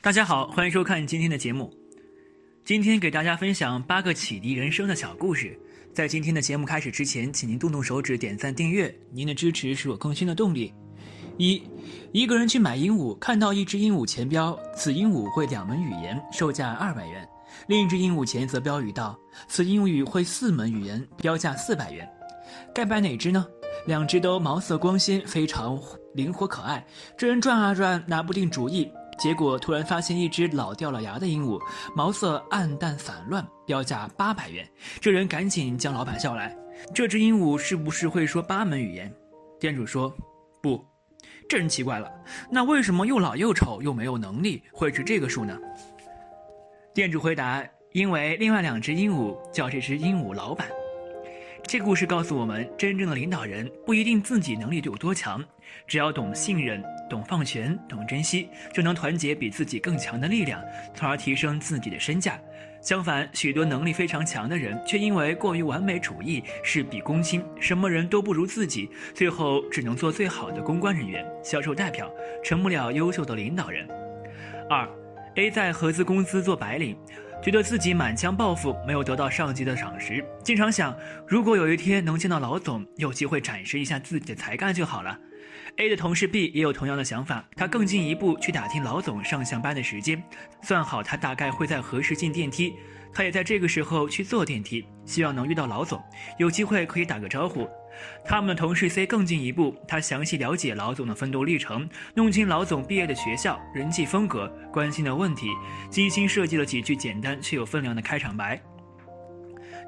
大家好，欢迎收看今天的节目。今天给大家分享八个启迪人生的小故事。在今天的节目开始之前，请您动动手指点赞订阅，您的支持是我更新的动力。一，一个人去买鹦鹉，看到一只鹦鹉前标“此鹦鹉会两门语言，售价二百元”，另一只鹦鹉前则标语道“此鹦鹉会四门语言，标价四百元”。该买哪只呢？两只都毛色光鲜，非常灵活可爱。这人转啊转，拿不定主意。结果突然发现一只老掉了牙的鹦鹉，毛色暗淡散乱，标价八百元。这人赶紧将老板叫来：“这只鹦鹉是不是会说八门语言？”店主说：“不。”这人奇怪了：“那为什么又老又丑又没有能力会值这个数呢？”店主回答：“因为另外两只鹦鹉叫这只鹦鹉老板。”这故事告诉我们，真正的领导人不一定自己能力有多强，只要懂信任、懂放权、懂珍惜，就能团结比自己更强的力量，从而提升自己的身价。相反，许多能力非常强的人，却因为过于完美主义、事必躬亲，什么人都不如自己，最后只能做最好的公关人员、销售代表，成不了优秀的领导人。二，A 在合资公司做白领。觉得自己满腔抱负没有得到上级的赏识，经常想，如果有一天能见到老总，有机会展示一下自己的才干就好了。A 的同事 B 也有同样的想法，他更进一步去打听老总上下班的时间，算好他大概会在何时进电梯，他也在这个时候去坐电梯，希望能遇到老总，有机会可以打个招呼。他们的同事 C 更进一步，他详细了解老总的奋斗历程，弄清老总毕业的学校、人际风格、关心的问题，精心设计了几句简单却有分量的开场白。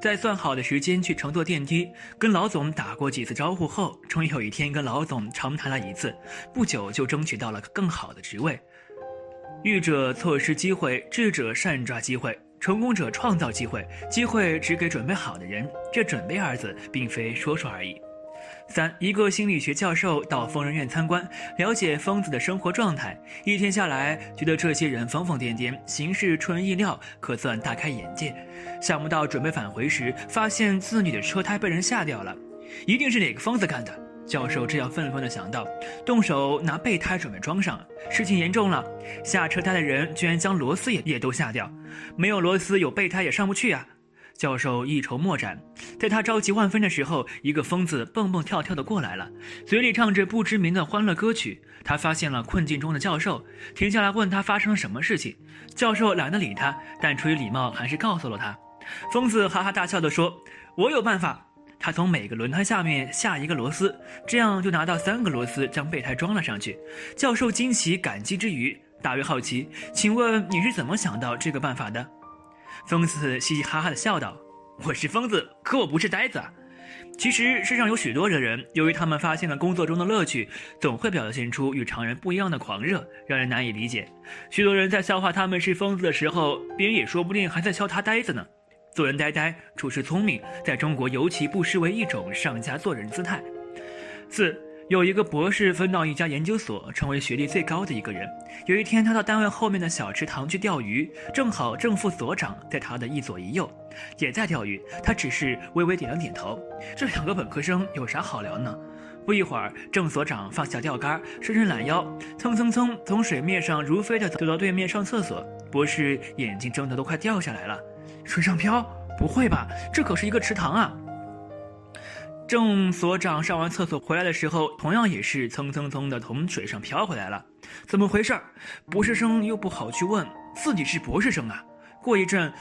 在算好的时间去乘坐电梯，跟老总打过几次招呼后，终于有一天跟老总长谈了一次，不久就争取到了更好的职位。愚者错失机会，智者善抓机会。成功者创造机会，机会只给准备好的人。这“准备”二字，并非说说而已。三，一个心理学教授到疯人院参观，了解疯子的生活状态。一天下来，觉得这些人疯疯癫癫，行事出人意料，可算大开眼界。想不到准备返回时，发现自己的车胎被人下掉了，一定是哪个疯子干的。教授这样愤愤地想到，动手拿备胎准备装上。事情严重了，下车胎的人居然将螺丝也也都下掉，没有螺丝有备胎也上不去啊！教授一筹莫展。在他着急万分的时候，一个疯子蹦蹦跳跳的过来了，嘴里唱着不知名的欢乐歌曲。他发现了困境中的教授，停下来问他发生了什么事情。教授懒得理他，但出于礼貌，还是告诉了他。疯子哈哈大笑地说：“我有办法。”他从每个轮胎下面下一个螺丝，这样就拿到三个螺丝，将备胎装了上去。教授惊奇感激之余，大为好奇，请问你是怎么想到这个办法的？疯子嘻嘻哈哈的笑道：“我是疯子，可我不是呆子。其实世上有许多的人，由于他们发现了工作中的乐趣，总会表现出与常人不一样的狂热，让人难以理解。许多人在笑话他们是疯子的时候，别人也说不定还在笑他呆子呢。”做人呆呆，处事聪明，在中国尤其不失为一种上佳做人姿态。四，有一个博士分到一家研究所，成为学历最高的一个人。有一天，他到单位后面的小池塘去钓鱼，正好正副所长在他的一左一右，也在钓鱼。他只是微微点了点头。这两个本科生有啥好聊呢？不一会儿，郑所长放下钓竿，伸伸懒腰，蹭蹭蹭从水面上如飞的走到对面上厕所。博士眼睛睁得都快掉下来了。水上漂？不会吧，这可是一个池塘啊！郑所长上完厕所回来的时候，同样也是蹭蹭蹭的从水上漂回来了。怎么回事？博士生又不好去问，自己是博士生啊。过一阵，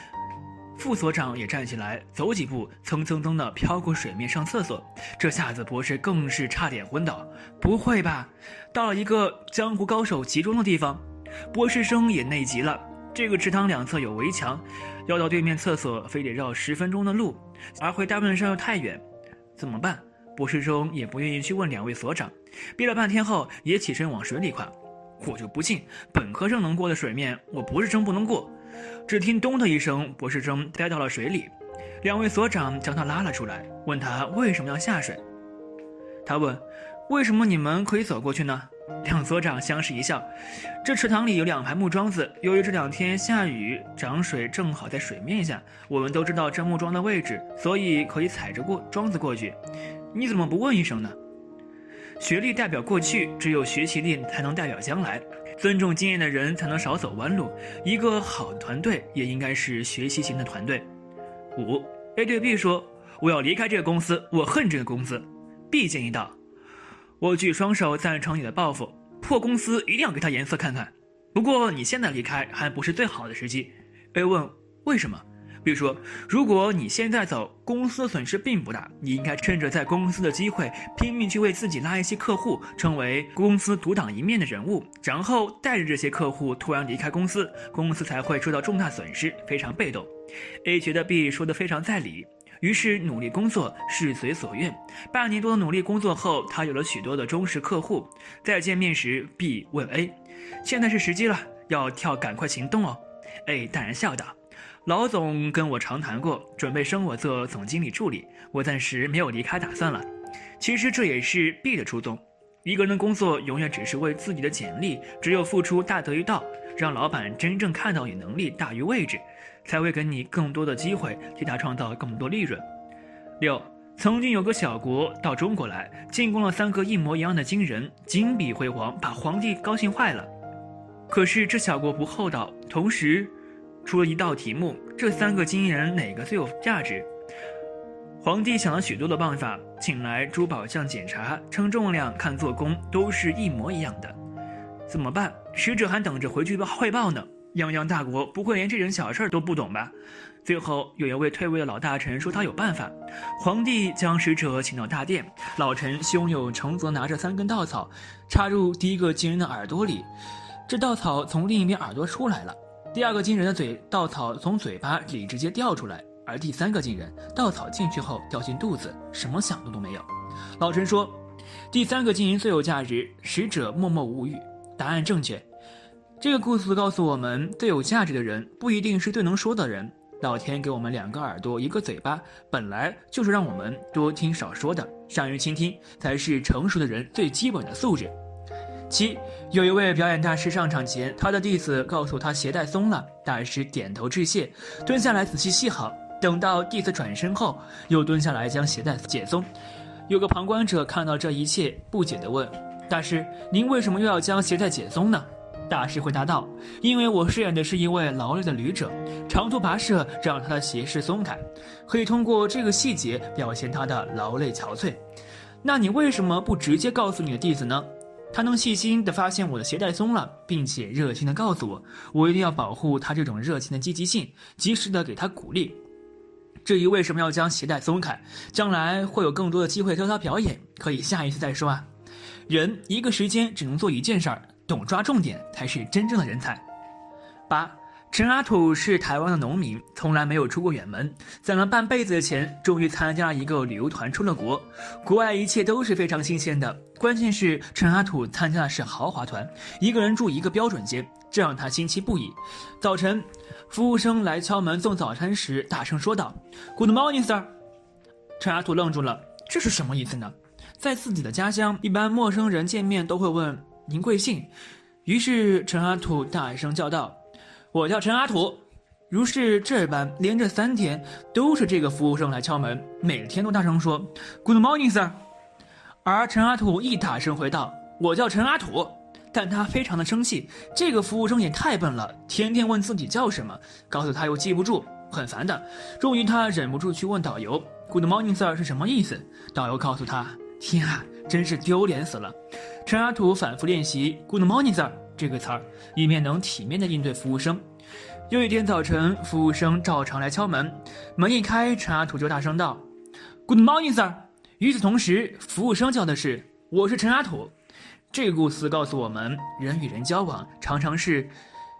副所长也站起来，走几步，蹭蹭蹭的飘过水面上厕所。这下子博士更是差点昏倒。不会吧？到了一个江湖高手集中的地方，博士生也内急了。这个池塘两侧有围墙，要到对面厕所非得绕十分钟的路，而回大本山又太远，怎么办？博士生也不愿意去问两位所长，憋了半天后也起身往水里跨。我就不信，本科生能过的水面，我博士生不能过。只听咚的一声，博士生栽到了水里，两位所长将他拉了出来，问他为什么要下水。他问：为什么你们可以走过去呢？两所长相视一笑，这池塘里有两排木桩子，由于这两天下雨，涨水正好在水面下，我们都知道这木桩的位置，所以可以踩着过桩子过去。你怎么不问一声呢？学历代表过去，只有学习力才能代表将来。尊重经验的人才能少走弯路。一个好团队也应该是学习型的团队。五 A 对 B 说：“我要离开这个公司，我恨这个公司。”B 建议道：“我举双手赞成你的抱负，破公司一定要给他颜色看看。不过你现在离开还不是最好的时机。”A 问：“为什么？”？B 说，如果你现在走，公司损失并不大，你应该趁着在公司的机会，拼命去为自己拉一些客户，成为公司独当一面的人物，然后带着这些客户突然离开公司，公司才会受到重大损失，非常被动。A 觉得 B 说的非常在理，于是努力工作，事随所愿。半年多的努力工作后，他有了许多的忠实客户。再见面时，B 问 A：“ 现在是时机了，要跳赶快行动哦。”A 淡然笑道。老总跟我长谈过，准备升我做总经理助理，我暂时没有离开打算了。其实这也是 B 的初衷。一个人的工作永远只是为自己的简历，只有付出大得一道，让老板真正看到你能力大于位置，才会给你更多的机会，替他创造更多利润。六，曾经有个小国到中国来，进贡了三个一模一样的金人，金碧辉煌，把皇帝高兴坏了。可是这小国不厚道，同时。出了一道题目：这三个金人哪个最有价值？皇帝想了许多的办法，请来珠宝匠检查，称重量、看做工，都是一模一样的。怎么办？使者还等着回去汇报呢。泱泱大国不会连这点小事都不懂吧？最后有一位退位的老大臣说他有办法。皇帝将使者请到大殿，老臣胸有成竹，拿着三根稻草，插入第一个金人的耳朵里，这稻草从另一边耳朵出来了。第二个金人的嘴稻草从嘴巴里直接掉出来，而第三个金人稻草进去后掉进肚子，什么响动都没有。老臣说：“第三个金人最有价值。”使者默默无语。答案正确。这个故事告诉我们，最有价值的人不一定是最能说的人。老天给我们两个耳朵，一个嘴巴，本来就是让我们多听少说的。善于倾听才是成熟的人最基本的素质。七，有一位表演大师上场前，他的弟子告诉他鞋带松了，大师点头致谢，蹲下来仔细系好。等到弟子转身后，又蹲下来将鞋带解松。有个旁观者看到这一切，不解地问：“大师，您为什么又要将鞋带解松呢？”大师回答道：“因为我饰演的是一位劳累的旅者，长途跋涉让他的鞋势松开，可以通过这个细节表现他的劳累憔悴。那你为什么不直接告诉你的弟子呢？”他能细心地发现我的鞋带松了，并且热情地告诉我，我一定要保护他这种热情的积极性，及时地给他鼓励。至于为什么要将鞋带松开，将来会有更多的机会教他表演，可以下一次再说啊。人一个时间只能做一件事儿，懂抓重点才是真正的人才。八。陈阿土是台湾的农民，从来没有出过远门，攒了半辈子的钱，终于参加了一个旅游团出了国。国外一切都是非常新鲜的，关键是陈阿土参加的是豪华团，一个人住一个标准间，这让他新奇不已。早晨，服务生来敲门送早餐时，大声说道：“Good morning, sir。”陈阿土愣住了，这是什么意思呢？在自己的家乡，一般陌生人见面都会问“您贵姓”，于是陈阿土大声叫道。我叫陈阿土，如是这般，连着三天都是这个服务生来敲门，每天都大声说 “Good morning, sir”。而陈阿土一大声回道：“我叫陈阿土。”但他非常的生气，这个服务生也太笨了，天天问自己叫什么，告诉他又记不住，很烦的。终于他忍不住去问导游：“Good morning, sir” 是什么意思？导游告诉他：“天啊，真是丢脸死了。”陈阿土反复练习 “Good morning, sir”。这个词儿，以便能体面的应对服务生。又一天早晨，服务生照常来敲门，门一开，陈阿土就大声道：“Good morning, sir。”与此同时，服务生叫的是：“我是陈阿土。”这个故事告诉我们，人与人交往常常是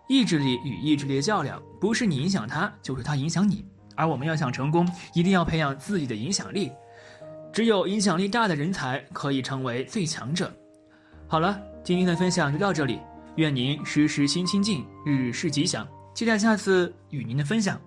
意志力与意志力的较量，不是你影响他，就是他影响你。而我们要想成功，一定要培养自己的影响力。只有影响力大的人才可以成为最强者。好了，今天的分享就到这里。愿您时时心清静，日日事吉祥。期待下次与您的分享。